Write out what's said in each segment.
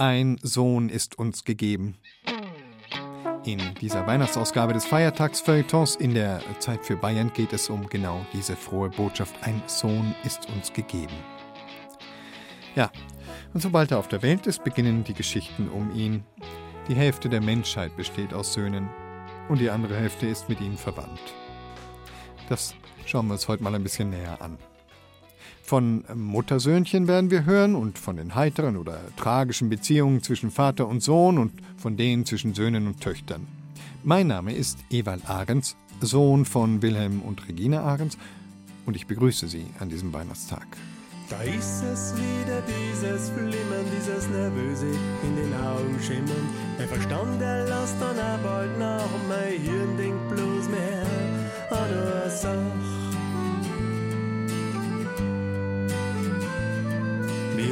Ein Sohn ist uns gegeben. In dieser Weihnachtsausgabe des Feiertagsfeuilletons in der Zeit für Bayern geht es um genau diese frohe Botschaft. Ein Sohn ist uns gegeben. Ja, und sobald er auf der Welt ist, beginnen die Geschichten um ihn. Die Hälfte der Menschheit besteht aus Söhnen und die andere Hälfte ist mit ihm verwandt. Das schauen wir uns heute mal ein bisschen näher an. Von Muttersöhnchen werden wir hören und von den heiteren oder tragischen Beziehungen zwischen Vater und Sohn und von denen zwischen Söhnen und Töchtern. Mein Name ist Ewald Ahrens, Sohn von Wilhelm und Regina Ahrens, und ich begrüße Sie an diesem Weihnachtstag. Da ist es wieder, dieses Flimmern, dieses Nervöse in den Augen schimmern. Mein Verstand, der lässt dann auch bald nach mein Hirn denkt bloß mehr an eine Sache.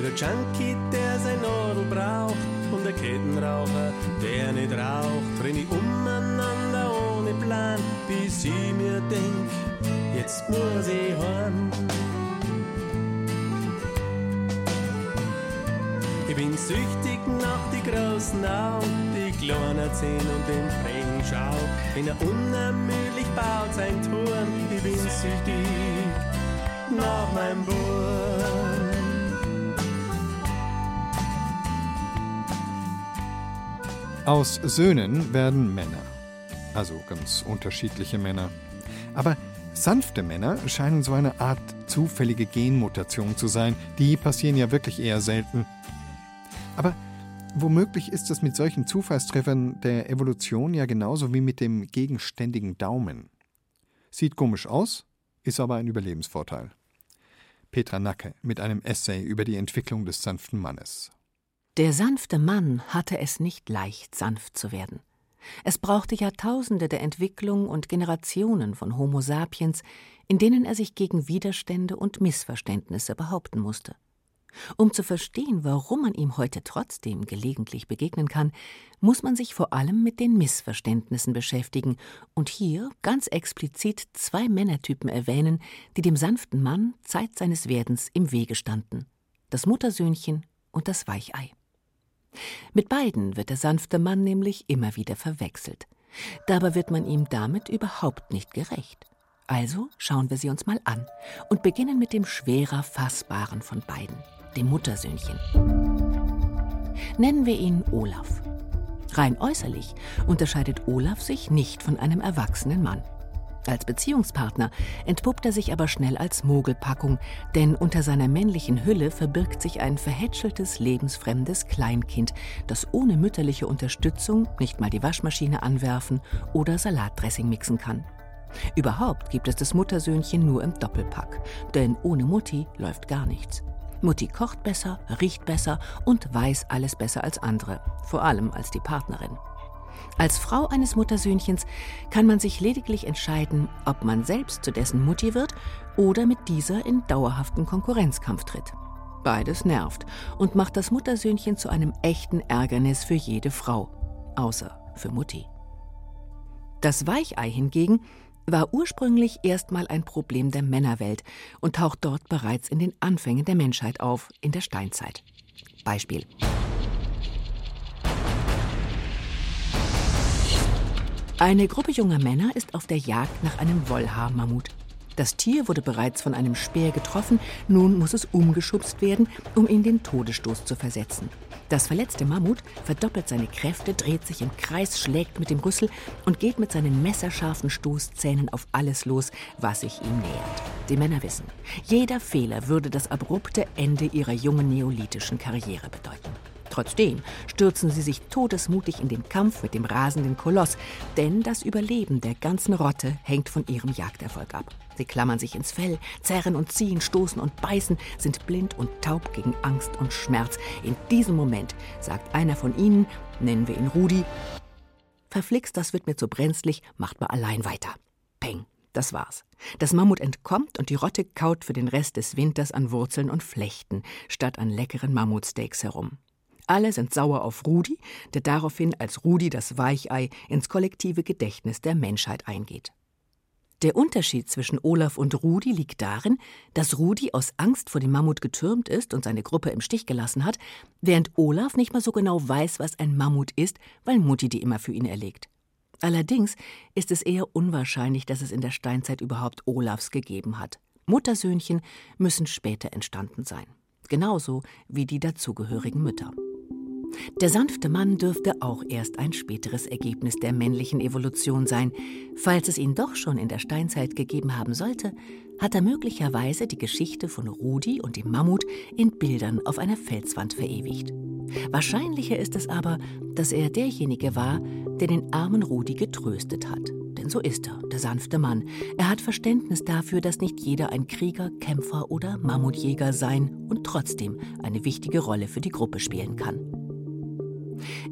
Der Junkie, der sein Nadel braucht und der Kettenraucher, der nicht raucht, renn ich umeinander ohne Plan, bis ich mir denk, jetzt muss ich heim. Ich bin süchtig nach die großen Augen, die kleinen Zehen und den freien Schau. Wenn er unermüdlich baut sein Turm, ich bin süchtig nach meinem Burm. Aus Söhnen werden Männer. Also ganz unterschiedliche Männer. Aber sanfte Männer scheinen so eine Art zufällige Genmutation zu sein. Die passieren ja wirklich eher selten. Aber womöglich ist es mit solchen Zufallstreffern der Evolution ja genauso wie mit dem gegenständigen Daumen. Sieht komisch aus, ist aber ein Überlebensvorteil. Petra Nacke mit einem Essay über die Entwicklung des sanften Mannes. Der sanfte Mann hatte es nicht leicht, sanft zu werden. Es brauchte Jahrtausende der Entwicklung und Generationen von Homo sapiens, in denen er sich gegen Widerstände und Missverständnisse behaupten musste. Um zu verstehen, warum man ihm heute trotzdem gelegentlich begegnen kann, muss man sich vor allem mit den Missverständnissen beschäftigen und hier ganz explizit zwei Männertypen erwähnen, die dem sanften Mann Zeit seines Werdens im Wege standen: das Muttersöhnchen und das Weichei. Mit beiden wird der sanfte Mann nämlich immer wieder verwechselt. Dabei wird man ihm damit überhaupt nicht gerecht. Also schauen wir sie uns mal an und beginnen mit dem schwerer fassbaren von beiden, dem Muttersöhnchen. Nennen wir ihn Olaf. Rein äußerlich unterscheidet Olaf sich nicht von einem erwachsenen Mann. Als Beziehungspartner entpuppt er sich aber schnell als Mogelpackung, denn unter seiner männlichen Hülle verbirgt sich ein verhätscheltes, lebensfremdes Kleinkind, das ohne mütterliche Unterstützung nicht mal die Waschmaschine anwerfen oder Salatdressing mixen kann. Überhaupt gibt es das Muttersöhnchen nur im Doppelpack, denn ohne Mutti läuft gar nichts. Mutti kocht besser, riecht besser und weiß alles besser als andere, vor allem als die Partnerin. Als Frau eines Muttersöhnchens kann man sich lediglich entscheiden, ob man selbst zu dessen Mutti wird oder mit dieser in dauerhaften Konkurrenzkampf tritt. Beides nervt und macht das Muttersöhnchen zu einem echten Ärgernis für jede Frau, außer für Mutti. Das Weichei hingegen war ursprünglich erstmal ein Problem der Männerwelt und taucht dort bereits in den Anfängen der Menschheit auf, in der Steinzeit. Beispiel. Eine Gruppe junger Männer ist auf der Jagd nach einem Wollhaarmammut. Das Tier wurde bereits von einem Speer getroffen, nun muss es umgeschubst werden, um ihm den Todesstoß zu versetzen. Das verletzte Mammut verdoppelt seine Kräfte, dreht sich im Kreis, schlägt mit dem Rüssel und geht mit seinen messerscharfen Stoßzähnen auf alles los, was sich ihm nähert. Die Männer wissen, jeder Fehler würde das abrupte Ende ihrer jungen neolithischen Karriere bedeuten. Trotzdem stürzen sie sich todesmutig in den Kampf mit dem rasenden Koloss, denn das Überleben der ganzen Rotte hängt von ihrem Jagderfolg ab. Sie klammern sich ins Fell, zerren und ziehen, stoßen und beißen, sind blind und taub gegen Angst und Schmerz. In diesem Moment sagt einer von ihnen, nennen wir ihn Rudi, Verflixt, das wird mir zu brenzlig, macht mal allein weiter. Peng, das war's. Das Mammut entkommt und die Rotte kaut für den Rest des Winters an Wurzeln und Flechten, statt an leckeren Mammutsteaks herum. Alle sind sauer auf Rudi, der daraufhin als Rudi das Weichei ins kollektive Gedächtnis der Menschheit eingeht. Der Unterschied zwischen Olaf und Rudi liegt darin, dass Rudi aus Angst vor dem Mammut getürmt ist und seine Gruppe im Stich gelassen hat, während Olaf nicht mal so genau weiß, was ein Mammut ist, weil Mutti die immer für ihn erlegt. Allerdings ist es eher unwahrscheinlich, dass es in der Steinzeit überhaupt Olafs gegeben hat. Muttersöhnchen müssen später entstanden sein, genauso wie die dazugehörigen Mütter. Der sanfte Mann dürfte auch erst ein späteres Ergebnis der männlichen Evolution sein. Falls es ihn doch schon in der Steinzeit gegeben haben sollte, hat er möglicherweise die Geschichte von Rudi und dem Mammut in Bildern auf einer Felswand verewigt. Wahrscheinlicher ist es aber, dass er derjenige war, der den armen Rudi getröstet hat. Denn so ist er, der sanfte Mann. Er hat Verständnis dafür, dass nicht jeder ein Krieger, Kämpfer oder Mammutjäger sein und trotzdem eine wichtige Rolle für die Gruppe spielen kann.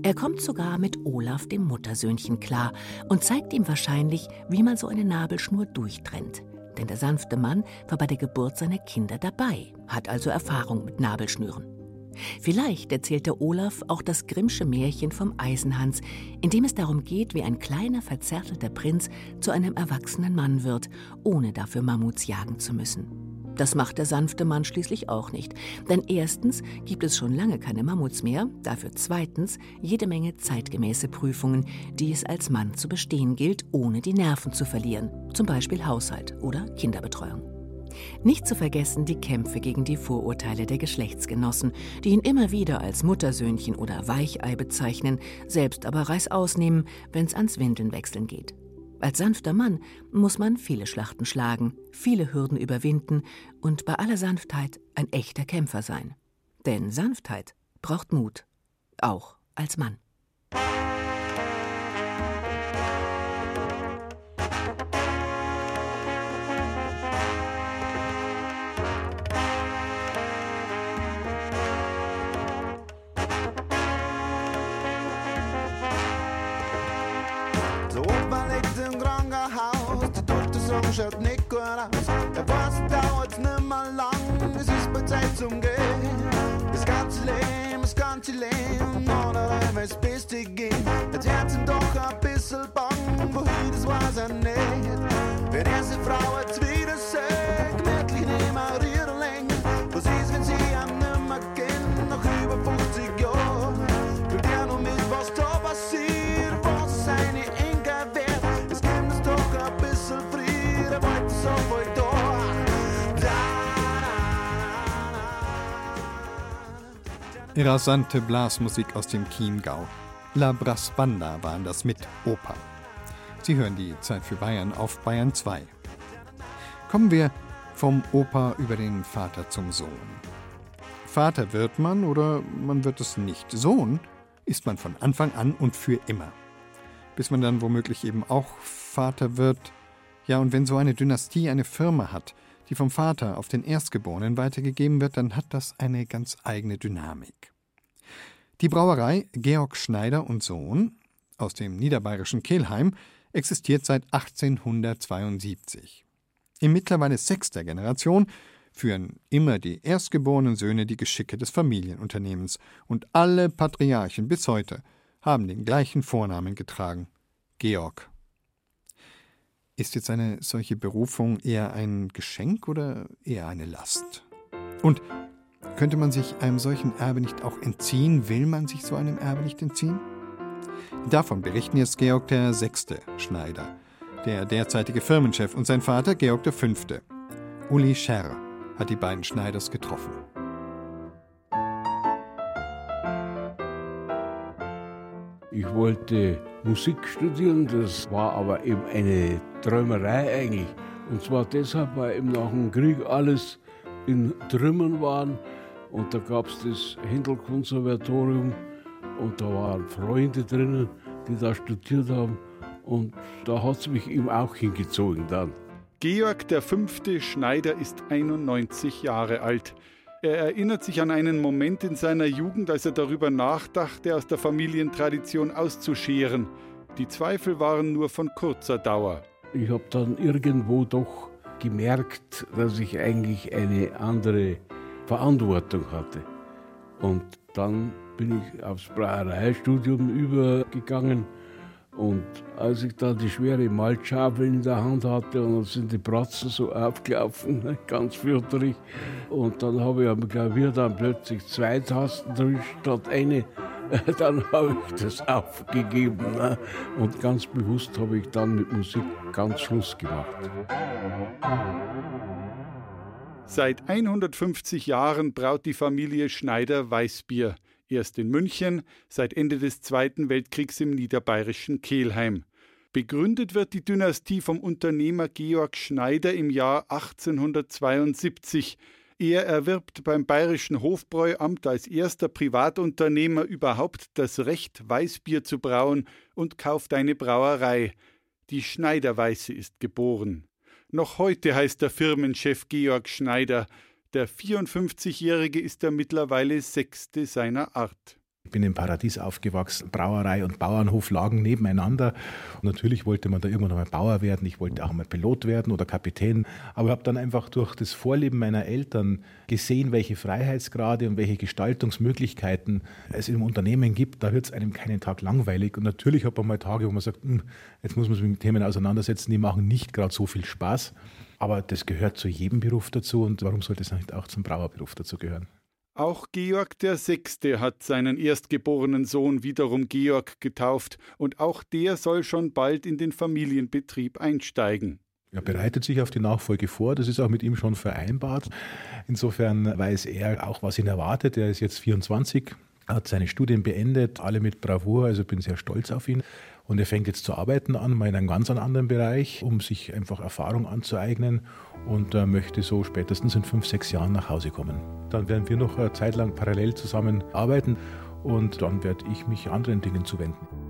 Er kommt sogar mit Olaf, dem Muttersöhnchen, klar und zeigt ihm wahrscheinlich, wie man so eine Nabelschnur durchtrennt. Denn der sanfte Mann war bei der Geburt seiner Kinder dabei, hat also Erfahrung mit Nabelschnüren. Vielleicht erzählt der Olaf auch das Grimmsche Märchen vom Eisenhans, in dem es darum geht, wie ein kleiner, verzärtelter Prinz zu einem erwachsenen Mann wird, ohne dafür Mammuts jagen zu müssen. Das macht der sanfte Mann schließlich auch nicht. Denn erstens gibt es schon lange keine Mammuts mehr, dafür zweitens jede Menge zeitgemäße Prüfungen, die es als Mann zu bestehen gilt, ohne die Nerven zu verlieren, zum Beispiel Haushalt oder Kinderbetreuung. Nicht zu vergessen die Kämpfe gegen die Vorurteile der Geschlechtsgenossen, die ihn immer wieder als Muttersöhnchen oder Weichei bezeichnen, selbst aber Reißaus nehmen, wenn's ans Windeln wechseln geht. Als sanfter Mann muss man viele Schlachten schlagen, viele Hürden überwinden und bei aller Sanftheit ein echter Kämpfer sein. Denn Sanftheit braucht Mut, auch als Mann. Schaut nicht gut aus. Der weiß, dauert nimmer lang, es ist bei Zeit zum Gehen. Das ganze Leben, das ganze Leben, oder einmal das Beste gehen. Das Herz ist doch ein bisschen bang, wohin, das weiß er nicht. Wenn erste Frau jetzt wieder sagt, Rasante Blasmusik aus dem Chiemgau. La Brass Banda waren das mit Oper. Sie hören die Zeit für Bayern auf Bayern 2. Kommen wir vom Opa über den Vater zum Sohn. Vater wird man oder man wird es nicht. Sohn ist man von Anfang an und für immer. Bis man dann womöglich eben auch Vater wird. Ja, und wenn so eine Dynastie eine Firma hat, die vom Vater auf den Erstgeborenen weitergegeben wird, dann hat das eine ganz eigene Dynamik. Die Brauerei Georg Schneider und Sohn aus dem niederbayerischen Kelheim existiert seit 1872. In mittlerweile sechster Generation führen immer die erstgeborenen Söhne die Geschicke des Familienunternehmens und alle Patriarchen bis heute haben den gleichen Vornamen getragen Georg. Ist jetzt eine solche Berufung eher ein Geschenk oder eher eine Last? Und könnte man sich einem solchen Erbe nicht auch entziehen? Will man sich so einem Erbe nicht entziehen? Davon berichten jetzt Georg Sechste Schneider, der derzeitige Firmenchef und sein Vater Georg Fünfte. Uli Scherr hat die beiden Schneiders getroffen. Ich wollte Musik studieren, das war aber eben eine Träumerei eigentlich. Und zwar deshalb, weil eben nach dem Krieg alles in Trümmern waren. Und da gab es das Händel-Konservatorium und da waren Freunde drinnen, die da studiert haben. Und da hat es mich eben auch hingezogen dann. Georg der Fünfte Schneider ist 91 Jahre alt. Er erinnert sich an einen Moment in seiner Jugend, als er darüber nachdachte, aus der Familientradition auszuscheren. Die Zweifel waren nur von kurzer Dauer. Ich habe dann irgendwo doch gemerkt, dass ich eigentlich eine andere Verantwortung hatte. Und dann bin ich aufs Brauereistudium übergegangen Und als ich da die schwere Malzschaufel in der Hand hatte und dann sind die Bratzen so aufgelaufen, ne, ganz fürchterlich. Und dann habe ich am Klavier dann plötzlich zwei Tasten drin statt eine. Dann habe ich das aufgegeben. Ne? Und ganz bewusst habe ich dann mit Musik ganz Schluss gemacht. Seit 150 Jahren braut die Familie Schneider Weißbier erst in München, seit Ende des Zweiten Weltkriegs im niederbayerischen Kelheim. Begründet wird die Dynastie vom Unternehmer Georg Schneider im Jahr 1872. Er erwirbt beim bayerischen Hofbräuamt als erster Privatunternehmer überhaupt das Recht, Weißbier zu brauen und kauft eine Brauerei. Die Schneiderweiße ist geboren. Noch heute heißt der Firmenchef Georg Schneider. Der 54-Jährige ist der mittlerweile sechste seiner Art. Ich bin im Paradies aufgewachsen. Brauerei und Bauernhof lagen nebeneinander. Und natürlich wollte man da irgendwann einmal Bauer werden. Ich wollte auch mal Pilot werden oder Kapitän. Aber ich habe dann einfach durch das Vorleben meiner Eltern gesehen, welche Freiheitsgrade und welche Gestaltungsmöglichkeiten es im Unternehmen gibt. Da wird es einem keinen Tag langweilig. Und natürlich hat man mal Tage, wo man sagt, hm, jetzt muss man sich mit Themen auseinandersetzen, die machen nicht gerade so viel Spaß. Aber das gehört zu jedem Beruf dazu und warum sollte es nicht auch zum Brauerberuf dazu gehören? Auch Georg VI. hat seinen erstgeborenen Sohn wiederum Georg getauft und auch der soll schon bald in den Familienbetrieb einsteigen. Er bereitet sich auf die Nachfolge vor, das ist auch mit ihm schon vereinbart. Insofern weiß er auch, was ihn erwartet. Er ist jetzt 24, hat seine Studien beendet, alle mit Bravour, also bin sehr stolz auf ihn. Und er fängt jetzt zu arbeiten an, mal in einem ganz anderen Bereich, um sich einfach Erfahrung anzueignen und äh, möchte so spätestens in fünf, sechs Jahren nach Hause kommen. Dann werden wir noch eine Zeit lang parallel zusammen arbeiten und dann werde ich mich anderen Dingen zuwenden.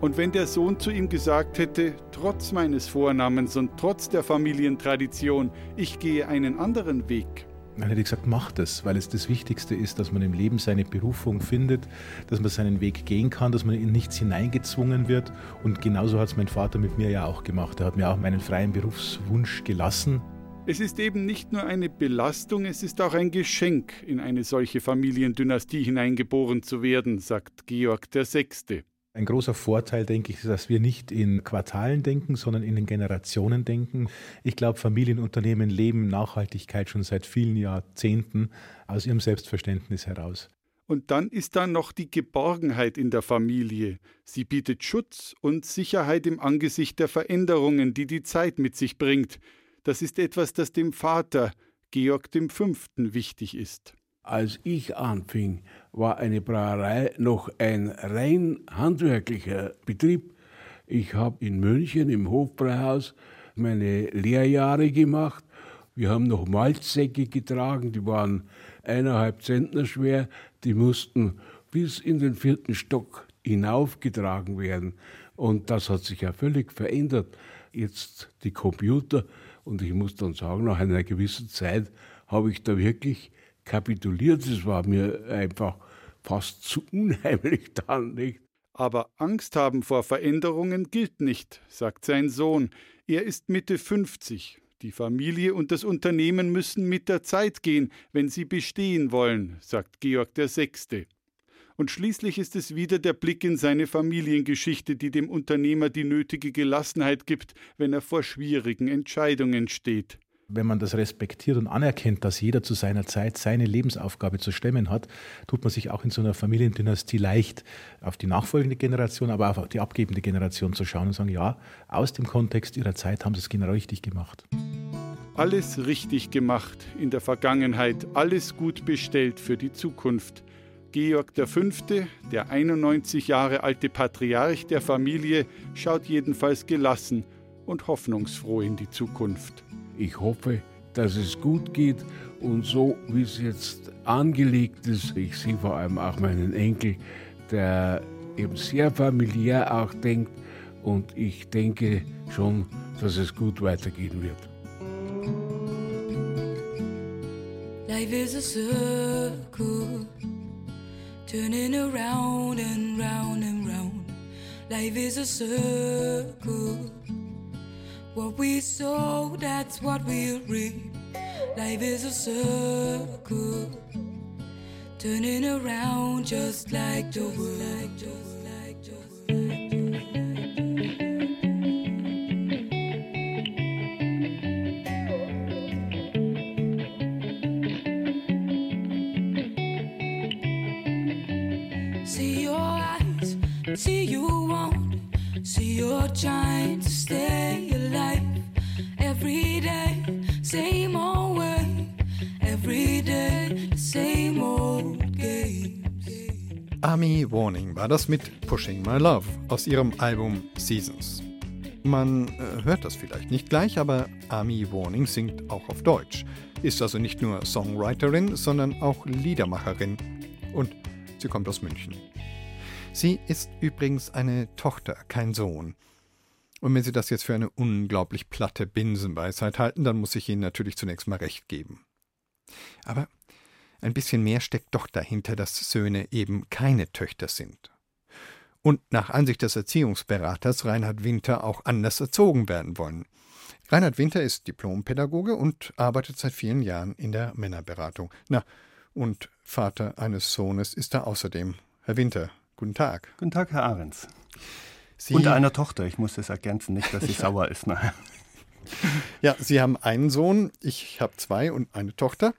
Und wenn der Sohn zu ihm gesagt hätte, trotz meines Vornamens und trotz der Familientradition, ich gehe einen anderen Weg, dann hätte ich gesagt, mach das, weil es das Wichtigste ist, dass man im Leben seine Berufung findet, dass man seinen Weg gehen kann, dass man in nichts hineingezwungen wird. Und genauso hat es mein Vater mit mir ja auch gemacht. Er hat mir auch meinen freien Berufswunsch gelassen. Es ist eben nicht nur eine Belastung, es ist auch ein Geschenk, in eine solche Familiendynastie hineingeboren zu werden, sagt Georg VI. Ein großer Vorteil, denke ich, ist, dass wir nicht in Quartalen denken, sondern in den Generationen denken. Ich glaube, Familienunternehmen leben Nachhaltigkeit schon seit vielen Jahrzehnten aus ihrem Selbstverständnis heraus. Und dann ist da noch die Geborgenheit in der Familie. Sie bietet Schutz und Sicherheit im Angesicht der Veränderungen, die die Zeit mit sich bringt. Das ist etwas, das dem Vater, Georg V., wichtig ist. Als ich anfing, war eine Brauerei noch ein rein handwerklicher Betrieb. Ich habe in München im Hofbräuhaus meine Lehrjahre gemacht. Wir haben noch Malzsäcke getragen, die waren eineinhalb Zentner schwer. Die mussten bis in den vierten Stock hinaufgetragen werden. Und das hat sich ja völlig verändert. Jetzt die Computer. Und ich muss dann sagen, nach einer gewissen Zeit habe ich da wirklich kapituliert. Es war mir einfach fast zu unheimlich dann, nicht? Aber Angst haben vor Veränderungen gilt nicht, sagt sein Sohn. Er ist Mitte 50. Die Familie und das Unternehmen müssen mit der Zeit gehen, wenn sie bestehen wollen, sagt Georg VI. Und schließlich ist es wieder der Blick in seine Familiengeschichte, die dem Unternehmer die nötige Gelassenheit gibt, wenn er vor schwierigen Entscheidungen steht wenn man das respektiert und anerkennt, dass jeder zu seiner Zeit seine Lebensaufgabe zu stemmen hat, tut man sich auch in so einer Familiendynastie leicht, auf die nachfolgende Generation, aber auch auf die abgebende Generation zu schauen und sagen, ja, aus dem Kontext ihrer Zeit haben sie es genau richtig gemacht. Alles richtig gemacht in der Vergangenheit, alles gut bestellt für die Zukunft. Georg V., der 91 Jahre alte Patriarch der Familie, schaut jedenfalls gelassen und hoffnungsfroh in die Zukunft. Ich hoffe, dass es gut geht und so, wie es jetzt angelegt ist, ich sehe vor allem auch meinen Enkel, der eben sehr familiär auch denkt und ich denke schon, dass es gut weitergehen wird. Life is a circle, turning around and round and round. Life is a circle. What we sow, that's what we'll reap. Life is a circle, turning around just like the world. See your eyes, see you want, see you're trying to stay Army Warning war das mit Pushing My Love aus ihrem Album Seasons. Man äh, hört das vielleicht nicht gleich, aber Army Warning singt auch auf Deutsch, ist also nicht nur Songwriterin, sondern auch Liedermacherin. Und sie kommt aus München. Sie ist übrigens eine Tochter, kein Sohn. Und wenn Sie das jetzt für eine unglaublich platte Binsenweisheit halten, dann muss ich Ihnen natürlich zunächst mal recht geben. Aber ein bisschen mehr steckt doch dahinter, dass Söhne eben keine Töchter sind. Und nach Ansicht des Erziehungsberaters Reinhard Winter auch anders erzogen werden wollen. Reinhard Winter ist Diplompädagoge und arbeitet seit vielen Jahren in der Männerberatung. Na, und Vater eines Sohnes ist er außerdem. Herr Winter, guten Tag. Guten Tag, Herr Ahrens. Sie, Und einer Tochter, ich muss das ergänzen, nicht, dass sie sauer ist nachher. ja, Sie haben einen Sohn, ich habe zwei und eine Tochter.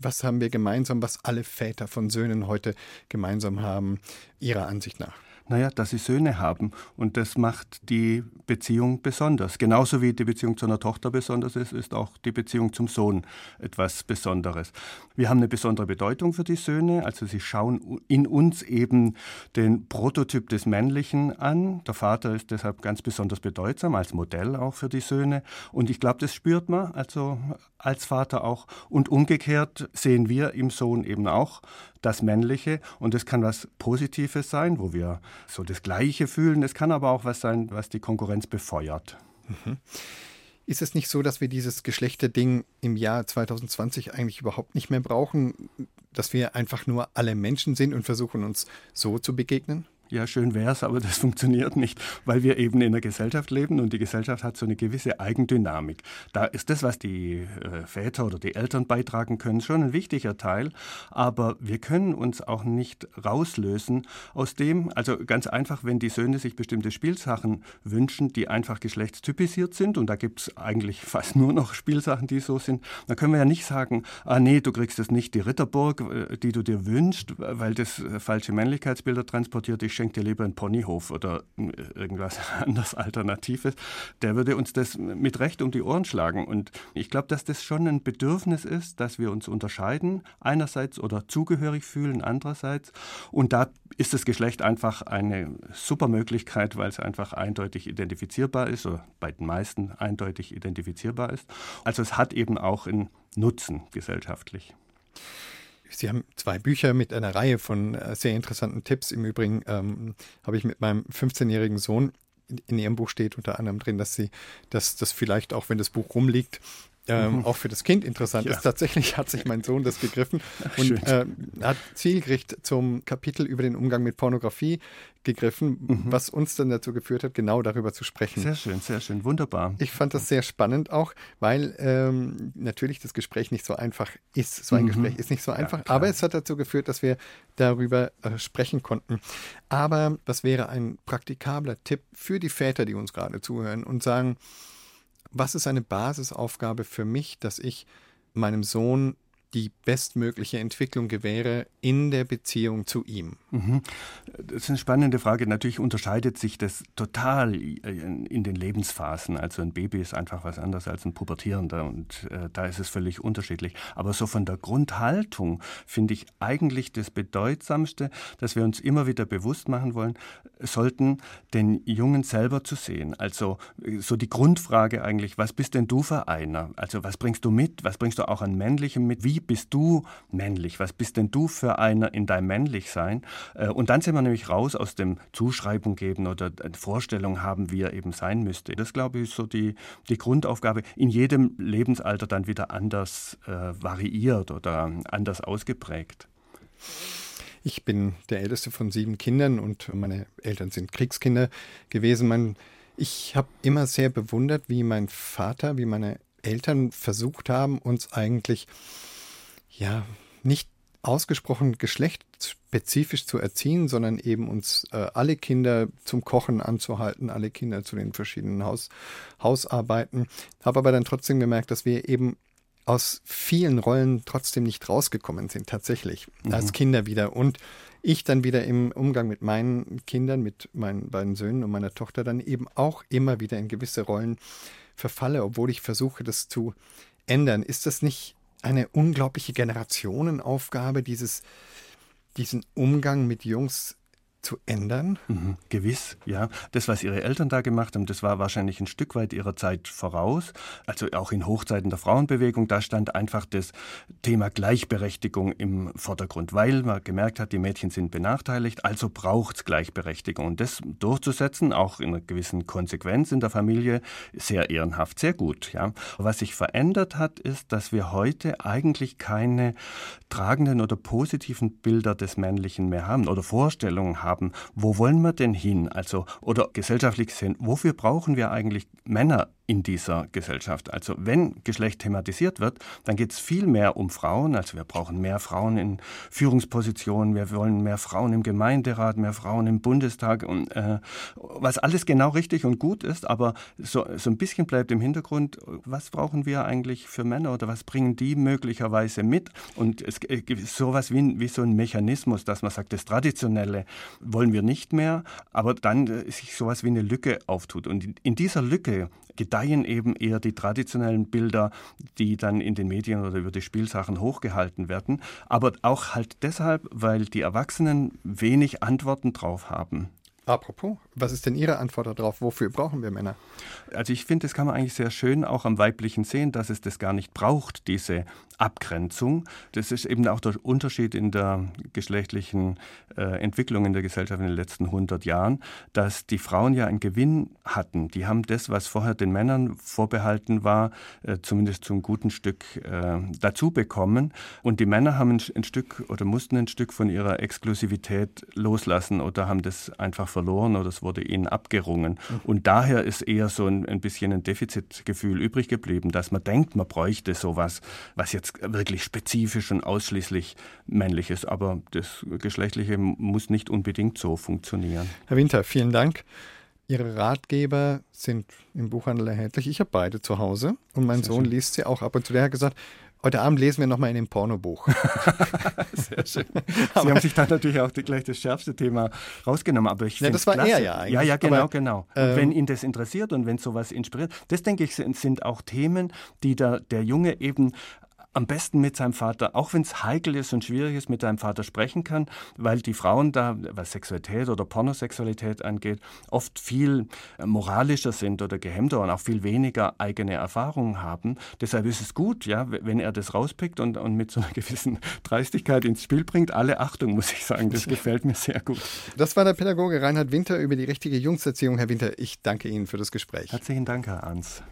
Was haben wir gemeinsam, was alle Väter von Söhnen heute gemeinsam haben, Ihrer Ansicht nach? Naja, dass sie Söhne haben. Und das macht die Beziehung besonders. Genauso wie die Beziehung zu einer Tochter besonders ist, ist auch die Beziehung zum Sohn etwas Besonderes. Wir haben eine besondere Bedeutung für die Söhne. Also sie schauen in uns eben den Prototyp des Männlichen an. Der Vater ist deshalb ganz besonders bedeutsam, als Modell auch für die Söhne. Und ich glaube, das spürt man also als Vater auch. Und umgekehrt sehen wir im Sohn eben auch das Männliche. Und es kann was Positives sein, wo wir so das Gleiche fühlen. Es kann aber auch was sein, was die Konkurrenz befeuert. Mhm. Ist es nicht so, dass wir dieses Geschlechterding im Jahr 2020 eigentlich überhaupt nicht mehr brauchen, dass wir einfach nur alle Menschen sind und versuchen uns so zu begegnen? Ja, schön wär's, aber das funktioniert nicht, weil wir eben in einer Gesellschaft leben und die Gesellschaft hat so eine gewisse Eigendynamik. Da ist das, was die äh, Väter oder die Eltern beitragen können, schon ein wichtiger Teil, aber wir können uns auch nicht rauslösen aus dem, also ganz einfach, wenn die Söhne sich bestimmte Spielsachen wünschen, die einfach geschlechtstypisiert sind und da gibt's eigentlich fast nur noch Spielsachen, die so sind, dann können wir ja nicht sagen, ah nee, du kriegst jetzt nicht die Ritterburg, äh, die du dir wünschst, weil das äh, falsche Männlichkeitsbilder transportiert, ich schenke dir lieber einen Ponyhof oder irgendwas anderes Alternatives, der würde uns das mit Recht um die Ohren schlagen. Und ich glaube, dass das schon ein Bedürfnis ist, dass wir uns unterscheiden, einerseits oder zugehörig fühlen, andererseits. Und da ist das Geschlecht einfach eine super Möglichkeit, weil es einfach eindeutig identifizierbar ist oder bei den meisten eindeutig identifizierbar ist. Also es hat eben auch einen Nutzen gesellschaftlich. Sie haben zwei Bücher mit einer Reihe von äh, sehr interessanten Tipps. Im Übrigen ähm, habe ich mit meinem 15-jährigen Sohn in, in, Ihrem Buch steht unter anderem drin, dass Sie, dass das vielleicht auch, wenn das Buch rumliegt, ähm, auch für das Kind interessant ja. ist. Tatsächlich hat sich mein Sohn das gegriffen Ach, und äh, hat zielgerichtet zum Kapitel über den Umgang mit Pornografie gegriffen, mhm. was uns dann dazu geführt hat, genau darüber zu sprechen. Sehr schön, sehr schön, wunderbar. Ich fand das sehr spannend auch, weil ähm, natürlich das Gespräch nicht so einfach ist. So ein mhm. Gespräch ist nicht so einfach, ja, aber es hat dazu geführt, dass wir darüber äh, sprechen konnten. Aber das wäre ein praktikabler Tipp für die Väter, die uns gerade zuhören und sagen, was ist eine Basisaufgabe für mich, dass ich meinem Sohn die bestmögliche Entwicklung gewähre in der Beziehung zu ihm? Mhm. Das ist eine spannende Frage. Natürlich unterscheidet sich das total in den Lebensphasen. Also ein Baby ist einfach was anderes als ein Pubertierender und äh, da ist es völlig unterschiedlich. Aber so von der Grundhaltung finde ich eigentlich das Bedeutsamste, dass wir uns immer wieder bewusst machen wollen, sollten den Jungen selber zu sehen. Also so die Grundfrage eigentlich, was bist denn du für einer? Also was bringst du mit? Was bringst du auch an Männlichem mit? Wie bist du männlich? Was bist denn du für einer in deinem Männlichsein? Äh, und dann sind wir nämlich raus aus dem Zuschreibung geben oder Vorstellung haben, wie er eben sein müsste. Das, glaube ich, ist so die, die Grundaufgabe, in jedem Lebensalter dann wieder anders äh, variiert oder anders ausgeprägt. Ich bin der älteste von sieben Kindern und meine Eltern sind Kriegskinder gewesen. Mein, ich habe immer sehr bewundert, wie mein Vater, wie meine Eltern versucht haben, uns eigentlich ja nicht ausgesprochen geschlechtsspezifisch zu erziehen, sondern eben uns äh, alle Kinder zum Kochen anzuhalten, alle Kinder zu den verschiedenen Haus, Hausarbeiten. Habe aber dann trotzdem gemerkt, dass wir eben aus vielen Rollen trotzdem nicht rausgekommen sind, tatsächlich, mhm. als Kinder wieder. Und ich dann wieder im Umgang mit meinen Kindern, mit meinen beiden Söhnen und meiner Tochter dann eben auch immer wieder in gewisse Rollen verfalle, obwohl ich versuche, das zu ändern. Ist das nicht eine unglaubliche Generationenaufgabe, dieses, diesen Umgang mit Jungs zu ändern? Mhm, gewiss, ja. Das, was ihre Eltern da gemacht haben, das war wahrscheinlich ein Stück weit ihrer Zeit voraus. Also auch in Hochzeiten der Frauenbewegung, da stand einfach das Thema Gleichberechtigung im Vordergrund, weil man gemerkt hat, die Mädchen sind benachteiligt, also braucht es Gleichberechtigung. Und das durchzusetzen, auch in einer gewissen Konsequenz in der Familie, sehr ehrenhaft, sehr gut, ja. Was sich verändert hat, ist, dass wir heute eigentlich keine tragenden oder positiven Bilder des Männlichen mehr haben oder Vorstellungen haben haben, wo wollen wir denn hin? Also, oder gesellschaftlich gesehen, wofür brauchen wir eigentlich Männer in dieser Gesellschaft. Also wenn Geschlecht thematisiert wird, dann geht es viel mehr um Frauen. Also wir brauchen mehr Frauen in Führungspositionen, wir wollen mehr Frauen im Gemeinderat, mehr Frauen im Bundestag und äh, was alles genau richtig und gut ist, aber so, so ein bisschen bleibt im Hintergrund, was brauchen wir eigentlich für Männer oder was bringen die möglicherweise mit? Und es gibt sowas wie, wie so ein Mechanismus, dass man sagt, das Traditionelle wollen wir nicht mehr, aber dann äh, sich sowas wie eine Lücke auftut. Und in, dieser Lücke gedeihen eben eher die traditionellen Bilder, die dann in den Medien oder über die Spielsachen hochgehalten werden. Aber auch halt deshalb, weil die Erwachsenen wenig Antworten drauf haben. Apropos, was ist denn Ihre Antwort darauf? Wofür brauchen wir Männer? Also ich finde, das kann man eigentlich sehr schön auch am Weiblichen sehen, dass es das gar nicht braucht, diese Abgrenzung. Das ist eben auch der Unterschied in der geschlechtlichen äh, Entwicklung in der Gesellschaft in den letzten 100 Jahren, dass die Frauen ja einen Gewinn hatten. Die haben das, was vorher den Männern vorbehalten war, äh, zumindest zum guten Stück äh, dazu bekommen. Und die Männer haben ein, ein Stück oder mussten ein Stück von ihrer Exklusivität loslassen oder haben das einfach verloren oder es wurde ihnen abgerungen. Mhm. Und daher ist eher so ein, ein bisschen ein Defizitgefühl übrig geblieben, dass man denkt, man bräuchte sowas, was jetzt wirklich spezifisch und ausschließlich männlich ist. Aber das Geschlechtliche muss nicht unbedingt so funktionieren. Herr Winter, vielen Dank. Ihre Ratgeber sind im Buchhandel erhältlich. Ich habe beide zu Hause und mein Sehr Sohn schön. liest sie auch ab und zu. Der hat gesagt, Heute Abend lesen wir nochmal in dem Pornobuch. Sehr schön. Sie haben sich dann natürlich auch die, gleich das schärfste Thema rausgenommen, aber ich ja, das war klasse. er ja eigentlich. Ja, ja, genau, aber, genau. Ähm, wenn ihn das interessiert und wenn sowas inspiriert, das denke ich sind, sind auch Themen, die der, der Junge eben am besten mit seinem Vater, auch wenn es heikel ist und schwierig ist, mit seinem Vater sprechen kann, weil die Frauen da, was Sexualität oder Pornosexualität angeht, oft viel äh, moralischer sind oder gehemmter und auch viel weniger eigene Erfahrungen haben. Deshalb ist es gut, ja, wenn er das rauspickt und, und mit so einer gewissen Dreistigkeit ins Spiel bringt. Alle Achtung, muss ich sagen, das gefällt mir sehr gut. Das war der Pädagoge Reinhard Winter über die richtige Jungserziehung. Herr Winter, ich danke Ihnen für das Gespräch. Herzlichen Dank, Herr Arns.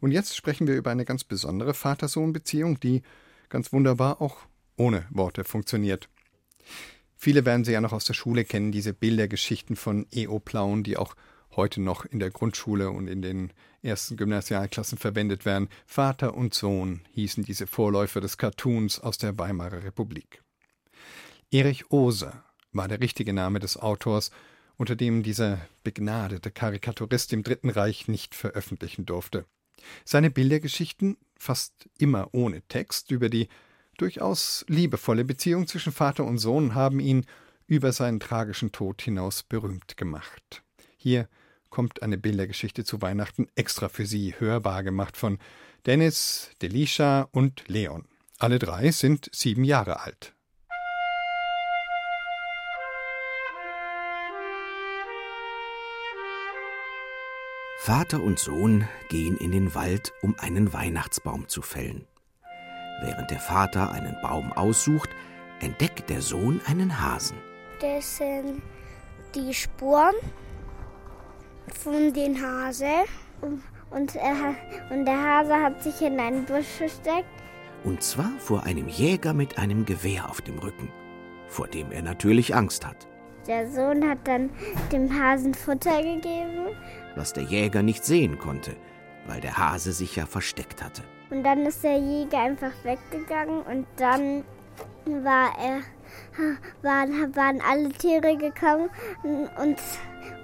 Und jetzt sprechen wir über eine ganz besondere Vater-Sohn-Beziehung, die ganz wunderbar auch ohne Worte funktioniert. Viele werden sie ja noch aus der Schule kennen, diese Bildergeschichten von E.O. Plauen, die auch heute noch in der Grundschule und in den ersten Gymnasialklassen verwendet werden. Vater und Sohn hießen diese Vorläufer des Cartoons aus der Weimarer Republik. Erich Oser war der richtige Name des Autors, unter dem dieser begnadete Karikaturist im Dritten Reich nicht veröffentlichen durfte. Seine Bildergeschichten, fast immer ohne Text, über die durchaus liebevolle Beziehung zwischen Vater und Sohn haben ihn über seinen tragischen Tod hinaus berühmt gemacht. Hier kommt eine Bildergeschichte zu Weihnachten extra für Sie hörbar gemacht von Dennis, Delisha und Leon. Alle drei sind sieben Jahre alt. Vater und Sohn gehen in den Wald, um einen Weihnachtsbaum zu fällen. Während der Vater einen Baum aussucht, entdeckt der Sohn einen Hasen. Das sind die Spuren von den Hase und, er, und der Hase hat sich in einen Busch versteckt. Und zwar vor einem Jäger mit einem Gewehr auf dem Rücken, vor dem er natürlich Angst hat. Der Sohn hat dann dem Hasen Futter gegeben was der Jäger nicht sehen konnte, weil der Hase sich ja versteckt hatte. Und dann ist der Jäger einfach weggegangen und dann war er, waren, waren alle Tiere gekommen und,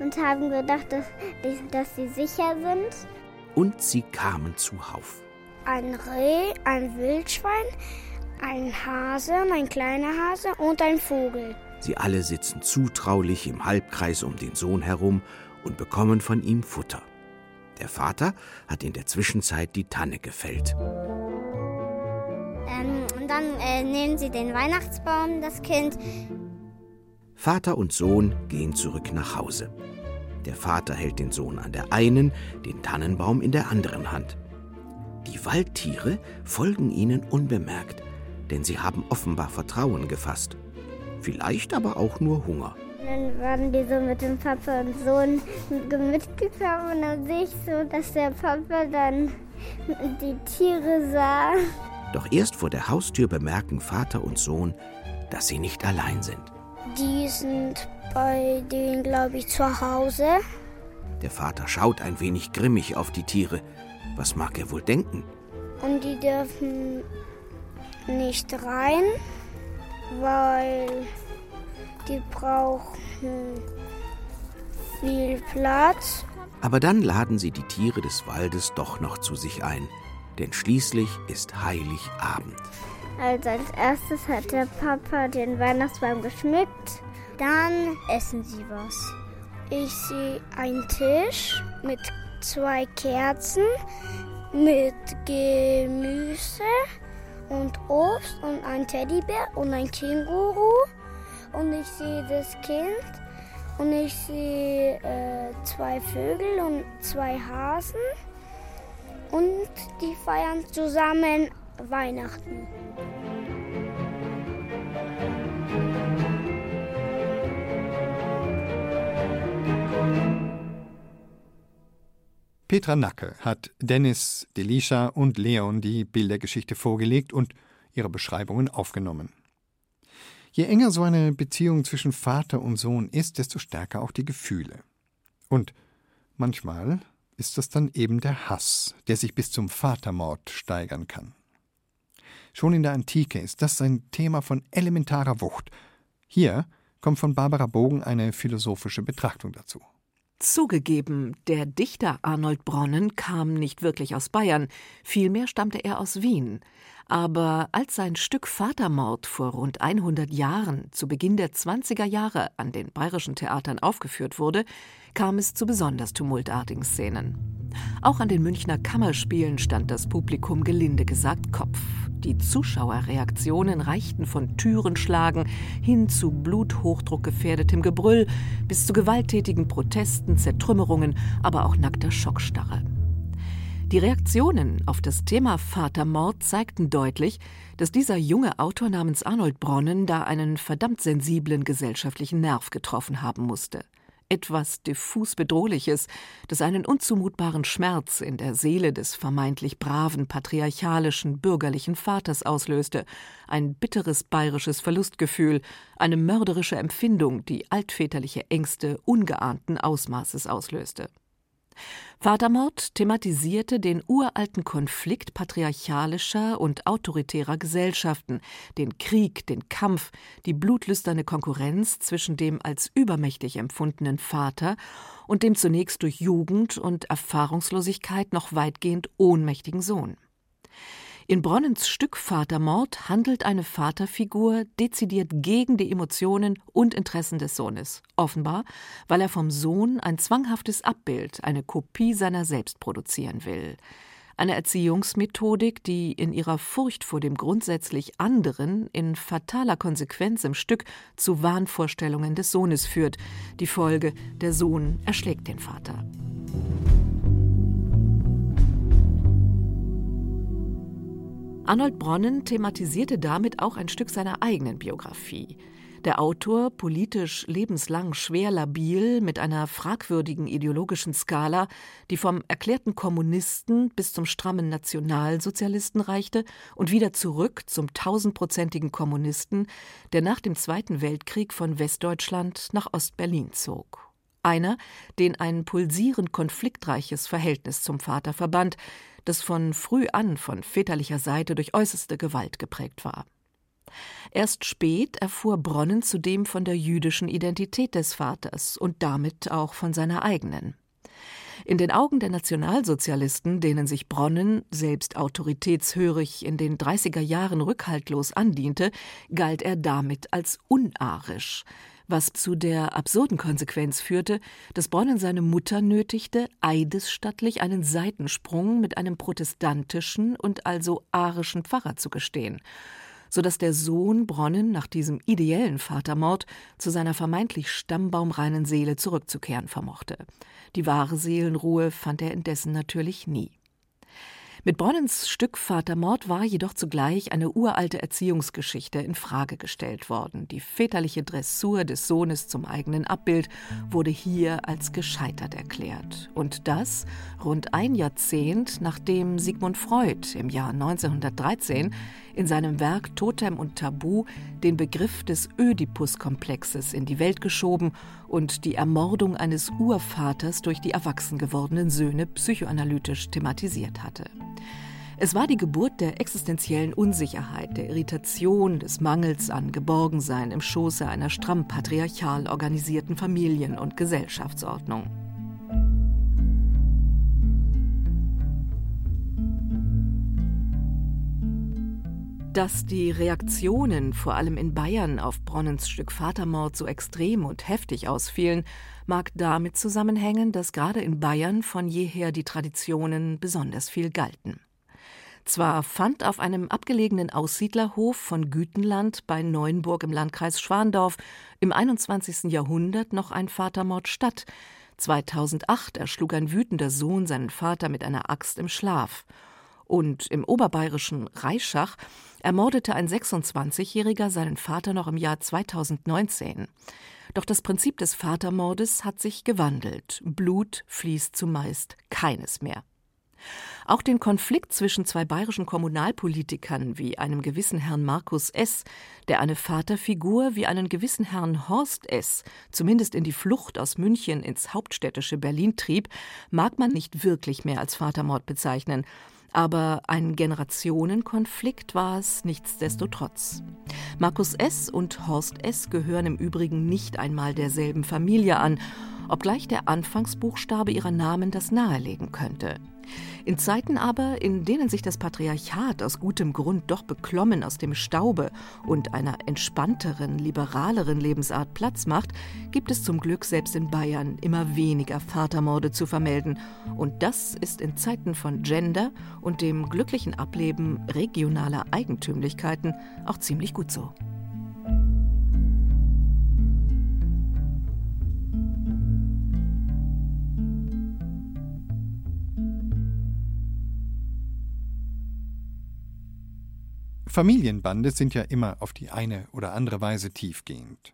und haben gedacht, dass, dass sie sicher sind. Und sie kamen zuhauf. Ein Reh, ein Wildschwein, ein Hase, ein kleiner Hase und ein Vogel. Sie alle sitzen zutraulich im Halbkreis um den Sohn herum und bekommen von ihm Futter. Der Vater hat in der Zwischenzeit die Tanne gefällt. Ähm, und dann äh, nehmen sie den Weihnachtsbaum, das Kind. Vater und Sohn gehen zurück nach Hause. Der Vater hält den Sohn an der einen, den Tannenbaum in der anderen Hand. Die Waldtiere folgen ihnen unbemerkt, denn sie haben offenbar Vertrauen gefasst. Vielleicht aber auch nur Hunger. Dann waren die so mit dem Papa und Sohn mitgekommen und dann sehe ich so, dass der Papa dann die Tiere sah. Doch erst vor der Haustür bemerken Vater und Sohn, dass sie nicht allein sind. Die sind bei denen, glaube ich, zu Hause. Der Vater schaut ein wenig grimmig auf die Tiere. Was mag er wohl denken? Und die dürfen nicht rein, weil die brauchen viel Platz. Aber dann laden sie die Tiere des Waldes doch noch zu sich ein, denn schließlich ist Heiligabend. Also als erstes hat der Papa den Weihnachtsbaum geschmückt, dann essen sie was. Ich sehe einen Tisch mit zwei Kerzen, mit Gemüse und Obst und ein Teddybär und ein Känguru. Und ich sehe das Kind und ich sehe äh, zwei Vögel und zwei Hasen. Und die feiern zusammen Weihnachten. Petra Nacke hat Dennis, Delisha und Leon die Bildergeschichte vorgelegt und ihre Beschreibungen aufgenommen. Je enger so eine Beziehung zwischen Vater und Sohn ist, desto stärker auch die Gefühle. Und manchmal ist das dann eben der Hass, der sich bis zum Vatermord steigern kann. Schon in der Antike ist das ein Thema von elementarer Wucht. Hier kommt von Barbara Bogen eine philosophische Betrachtung dazu. Zugegeben, der Dichter Arnold Bronnen kam nicht wirklich aus Bayern, vielmehr stammte er aus Wien. Aber als sein Stück Vatermord vor rund 100 Jahren zu Beginn der 20er Jahre an den bayerischen Theatern aufgeführt wurde, kam es zu besonders tumultartigen Szenen. Auch an den Münchner Kammerspielen stand das Publikum gelinde gesagt Kopf. Die Zuschauerreaktionen reichten von Türenschlagen hin zu bluthochdruckgefährdetem Gebrüll bis zu gewalttätigen Protesten, Zertrümmerungen, aber auch nackter Schockstarre. Die Reaktionen auf das Thema Vatermord zeigten deutlich, dass dieser junge Autor namens Arnold Bronnen da einen verdammt sensiblen gesellschaftlichen Nerv getroffen haben musste etwas diffus Bedrohliches, das einen unzumutbaren Schmerz in der Seele des vermeintlich braven, patriarchalischen, bürgerlichen Vaters auslöste, ein bitteres bayerisches Verlustgefühl, eine mörderische Empfindung, die altväterliche Ängste ungeahnten Ausmaßes auslöste. Vatermord thematisierte den uralten Konflikt patriarchalischer und autoritärer Gesellschaften, den Krieg, den Kampf, die blutlüsterne Konkurrenz zwischen dem als übermächtig empfundenen Vater und dem zunächst durch Jugend und Erfahrungslosigkeit noch weitgehend ohnmächtigen Sohn. In Bronnens Stück Vatermord handelt eine Vaterfigur dezidiert gegen die Emotionen und Interessen des Sohnes, offenbar, weil er vom Sohn ein zwanghaftes Abbild, eine Kopie seiner selbst produzieren will. Eine Erziehungsmethodik, die in ihrer Furcht vor dem grundsätzlich anderen in fataler Konsequenz im Stück zu Wahnvorstellungen des Sohnes führt. Die Folge, der Sohn erschlägt den Vater. Arnold Bronnen thematisierte damit auch ein Stück seiner eigenen Biografie. Der Autor, politisch lebenslang schwer labil, mit einer fragwürdigen ideologischen Skala, die vom erklärten Kommunisten bis zum strammen Nationalsozialisten reichte und wieder zurück zum tausendprozentigen Kommunisten, der nach dem Zweiten Weltkrieg von Westdeutschland nach Ostberlin zog. Einer, den ein pulsierend konfliktreiches Verhältnis zum Vater verband, das von früh an von väterlicher Seite durch äußerste Gewalt geprägt war. Erst spät erfuhr Bronnen zudem von der jüdischen Identität des Vaters und damit auch von seiner eigenen. In den Augen der Nationalsozialisten, denen sich Bronnen, selbst autoritätshörig, in den 30er Jahren rückhaltlos andiente, galt er damit als unarisch, was zu der absurden Konsequenz führte, dass Bronnen seine Mutter nötigte, eidesstattlich einen Seitensprung mit einem protestantischen und also arischen Pfarrer zu gestehen so dass der Sohn Bronnen nach diesem ideellen Vatermord zu seiner vermeintlich stammbaumreinen Seele zurückzukehren vermochte. Die wahre Seelenruhe fand er indessen natürlich nie. Mit Bronnens Stück Vatermord war jedoch zugleich eine uralte Erziehungsgeschichte in Frage gestellt worden. Die väterliche Dressur des Sohnes zum eigenen Abbild wurde hier als gescheitert erklärt. Und das rund ein Jahrzehnt, nachdem Sigmund Freud im Jahr 1913 in seinem Werk Totem und Tabu den Begriff des Ödipus-Komplexes in die Welt geschoben und die Ermordung eines Urvaters durch die erwachsen gewordenen Söhne psychoanalytisch thematisiert hatte. Es war die Geburt der existenziellen Unsicherheit, der Irritation, des Mangels an Geborgensein im Schoße einer stramm patriarchal organisierten Familien- und Gesellschaftsordnung. Dass die Reaktionen vor allem in Bayern auf Bronnens Stück Vatermord so extrem und heftig ausfielen, mag damit zusammenhängen, dass gerade in Bayern von jeher die Traditionen besonders viel galten. Zwar fand auf einem abgelegenen Aussiedlerhof von Gütenland bei Neuenburg im Landkreis Schwandorf im 21. Jahrhundert noch ein Vatermord statt. 2008 erschlug ein wütender Sohn seinen Vater mit einer Axt im Schlaf. Und im oberbayerischen Reischach ermordete ein 26-Jähriger seinen Vater noch im Jahr 2019. Doch das Prinzip des Vatermordes hat sich gewandelt. Blut fließt zumeist keines mehr. Auch den Konflikt zwischen zwei bayerischen Kommunalpolitikern wie einem gewissen Herrn Markus S., der eine Vaterfigur wie einen gewissen Herrn Horst S., zumindest in die Flucht aus München ins hauptstädtische Berlin trieb, mag man nicht wirklich mehr als Vatermord bezeichnen aber ein Generationenkonflikt war es nichtsdestotrotz. Markus S. und Horst S. gehören im Übrigen nicht einmal derselben Familie an, obgleich der Anfangsbuchstabe ihrer Namen das nahelegen könnte. In Zeiten aber, in denen sich das Patriarchat aus gutem Grund doch beklommen aus dem Staube und einer entspannteren, liberaleren Lebensart Platz macht, gibt es zum Glück selbst in Bayern immer weniger Vatermorde zu vermelden. Und das ist in Zeiten von Gender und dem glücklichen Ableben regionaler Eigentümlichkeiten auch ziemlich gut so. Familienbande sind ja immer auf die eine oder andere Weise tiefgehend.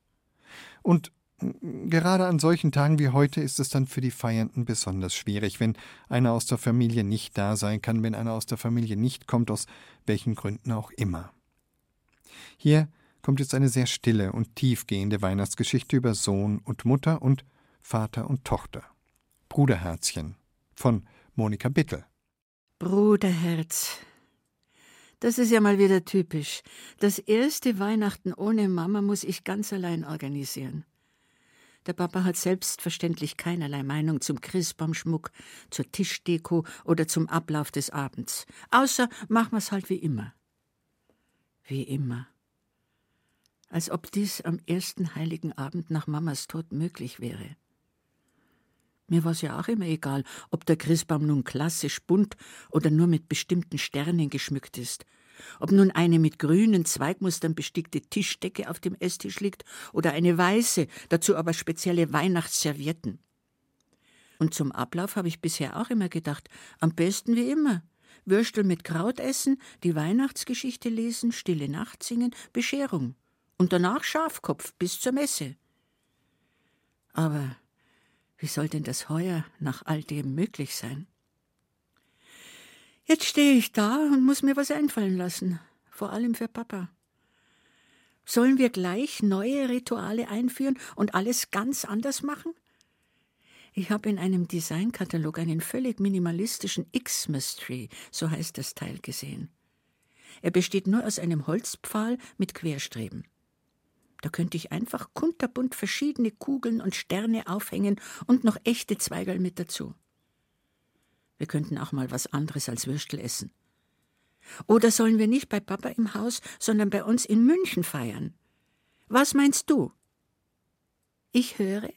Und gerade an solchen Tagen wie heute ist es dann für die Feiernden besonders schwierig, wenn einer aus der Familie nicht da sein kann, wenn einer aus der Familie nicht kommt, aus welchen Gründen auch immer. Hier kommt jetzt eine sehr stille und tiefgehende Weihnachtsgeschichte über Sohn und Mutter und Vater und Tochter. Bruderherzchen von Monika Bittel. Bruderherz, das ist ja mal wieder typisch. Das erste Weihnachten ohne Mama muss ich ganz allein organisieren. Der Papa hat selbstverständlich keinerlei Meinung zum Christbaumschmuck, zur Tischdeko oder zum Ablauf des Abends. Außer machen wir's halt wie immer. Wie immer. Als ob dies am ersten heiligen Abend nach Mamas Tod möglich wäre. Mir war's ja auch immer egal, ob der Christbaum nun klassisch bunt oder nur mit bestimmten Sternen geschmückt ist. Ob nun eine mit grünen Zweigmustern bestickte Tischdecke auf dem Esstisch liegt oder eine weiße, dazu aber spezielle Weihnachtsservietten. Und zum Ablauf habe ich bisher auch immer gedacht, am besten wie immer. Würstel mit Kraut essen, die Weihnachtsgeschichte lesen, stille Nacht singen, Bescherung. Und danach Schafkopf bis zur Messe. Aber wie soll denn das heuer nach all dem möglich sein? Jetzt stehe ich da und muss mir was einfallen lassen, vor allem für Papa. Sollen wir gleich neue Rituale einführen und alles ganz anders machen? Ich habe in einem Designkatalog einen völlig minimalistischen Xmas Tree, so heißt das Teil, gesehen. Er besteht nur aus einem Holzpfahl mit Querstreben. Da könnte ich einfach kunterbunt verschiedene Kugeln und Sterne aufhängen und noch echte Zweigerl mit dazu. Wir könnten auch mal was anderes als Würstel essen. Oder sollen wir nicht bei Papa im Haus, sondern bei uns in München feiern? Was meinst du? Ich höre.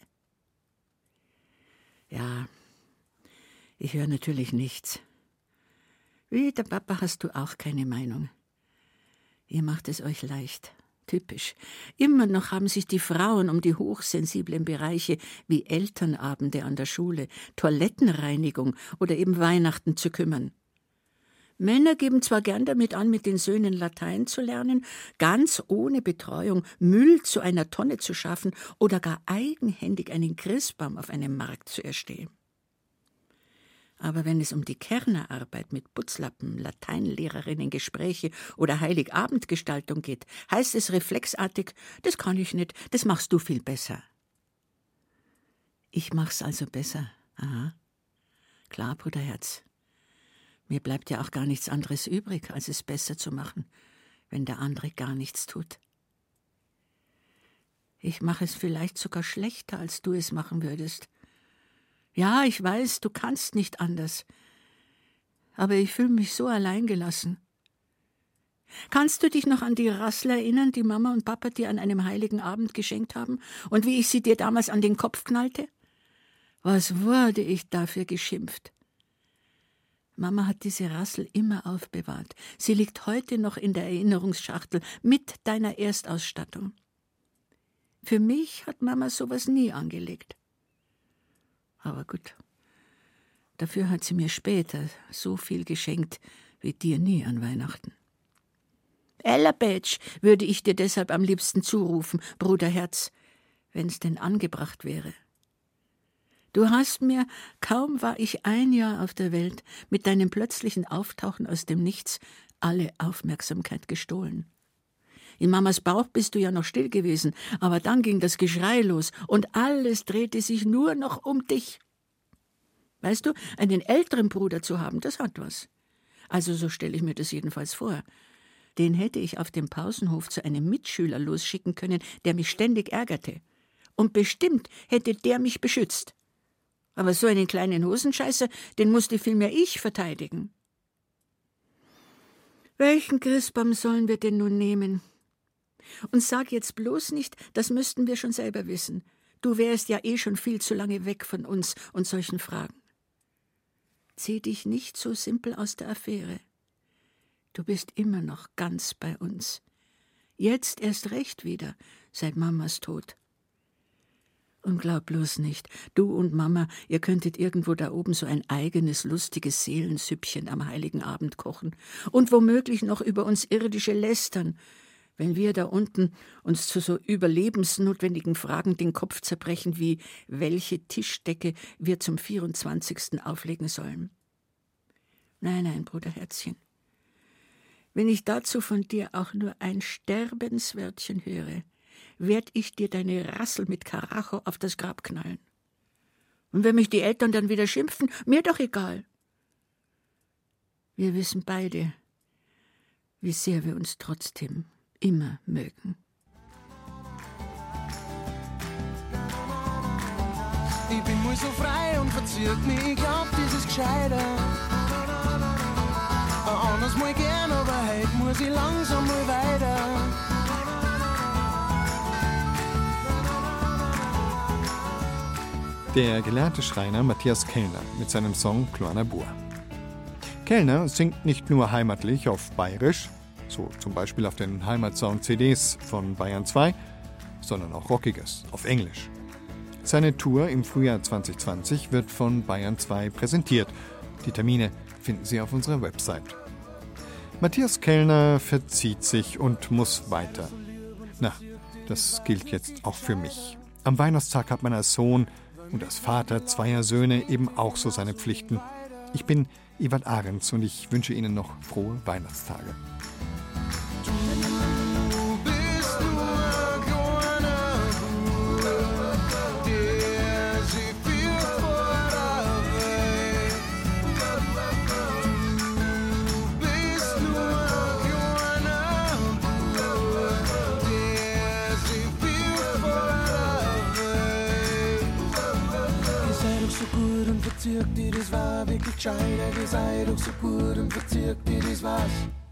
Ja, ich höre natürlich nichts. Wie der Papa hast du auch keine Meinung. Ihr macht es euch leicht. Typisch. Immer noch haben sich die Frauen um die hochsensiblen Bereiche wie Elternabende an der Schule, Toilettenreinigung oder eben Weihnachten zu kümmern. Männer geben zwar gern damit an, mit den Söhnen Latein zu lernen, ganz ohne Betreuung Müll zu einer Tonne zu schaffen oder gar eigenhändig einen Christbaum auf einem Markt zu erstehen. Aber wenn es um die Kernerarbeit mit Putzlappen, Lateinlehrerinnen, Gespräche oder Heiligabendgestaltung geht, heißt es reflexartig, das kann ich nicht, das machst du viel besser. Ich mach's also besser. Aha. Klar, Bruderherz. Mir bleibt ja auch gar nichts anderes übrig, als es besser zu machen, wenn der andere gar nichts tut. Ich mache es vielleicht sogar schlechter, als du es machen würdest. Ja, ich weiß, du kannst nicht anders. Aber ich fühle mich so alleingelassen. Kannst du dich noch an die Rassel erinnern, die Mama und Papa dir an einem heiligen Abend geschenkt haben, und wie ich sie dir damals an den Kopf knallte? Was wurde ich dafür geschimpft? Mama hat diese Rassel immer aufbewahrt. Sie liegt heute noch in der Erinnerungsschachtel mit deiner Erstausstattung. Für mich hat Mama sowas nie angelegt. Aber gut. Dafür hat sie mir später so viel geschenkt wie dir nie an Weihnachten. Ella Batch würde ich dir deshalb am liebsten zurufen, Bruderherz, wenn's denn angebracht wäre. Du hast mir, kaum war ich ein Jahr auf der Welt, mit deinem plötzlichen Auftauchen aus dem Nichts alle Aufmerksamkeit gestohlen. In Mamas Bauch bist du ja noch still gewesen, aber dann ging das Geschrei los und alles drehte sich nur noch um dich. Weißt du, einen älteren Bruder zu haben, das hat was. Also so stelle ich mir das jedenfalls vor. Den hätte ich auf dem Pausenhof zu einem Mitschüler losschicken können, der mich ständig ärgerte. Und bestimmt hätte der mich beschützt. Aber so einen kleinen Hosenscheißer, den musste vielmehr ich verteidigen. Welchen Christbaum sollen wir denn nun nehmen? Und sag jetzt bloß nicht, das müssten wir schon selber wissen. Du wärst ja eh schon viel zu lange weg von uns und solchen Fragen. Zieh dich nicht so simpel aus der Affäre. Du bist immer noch ganz bei uns. Jetzt erst recht wieder, seit Mamas Tod. Und glaub bloß nicht, du und Mama, ihr könntet irgendwo da oben so ein eigenes lustiges Seelensüppchen am heiligen Abend kochen und womöglich noch über uns irdische lästern, wenn wir da unten uns zu so überlebensnotwendigen Fragen den Kopf zerbrechen wie welche Tischdecke wir zum 24. auflegen sollen. Nein, nein, Bruderherzchen. Wenn ich dazu von dir auch nur ein Sterbenswörtchen höre, werd ich dir deine Rassel mit Karacho auf das Grab knallen. Und wenn mich die Eltern dann wieder schimpfen, mir doch egal. Wir wissen beide, wie sehr wir uns trotzdem immer mögen. Ich bin mal so frei und verzirrt mich, ich glaub, das ist gescheiter. Anders mal gern, aber heute muss ich langsam mal weiter. Der gelernte Schreiner Matthias Kellner mit seinem Song Kloana Bur. Kellner singt nicht nur heimatlich auf Bayerisch, so zum Beispiel auf den Heimatsound-CDs von Bayern 2, sondern auch Rockiges auf Englisch. Seine Tour im Frühjahr 2020 wird von Bayern 2 präsentiert. Die Termine finden Sie auf unserer Website. Matthias Kellner verzieht sich und muss weiter. Na, das gilt jetzt auch für mich. Am Weihnachtstag hat als Sohn und als Vater zweier Söhne eben auch so seine Pflichten. Ich bin Ivan Ahrens und ich wünsche Ihnen noch frohe Weihnachtstage. Verzirkt dir das war wirklich gescheit, ihr seid doch so gut und verzirkt dir das was.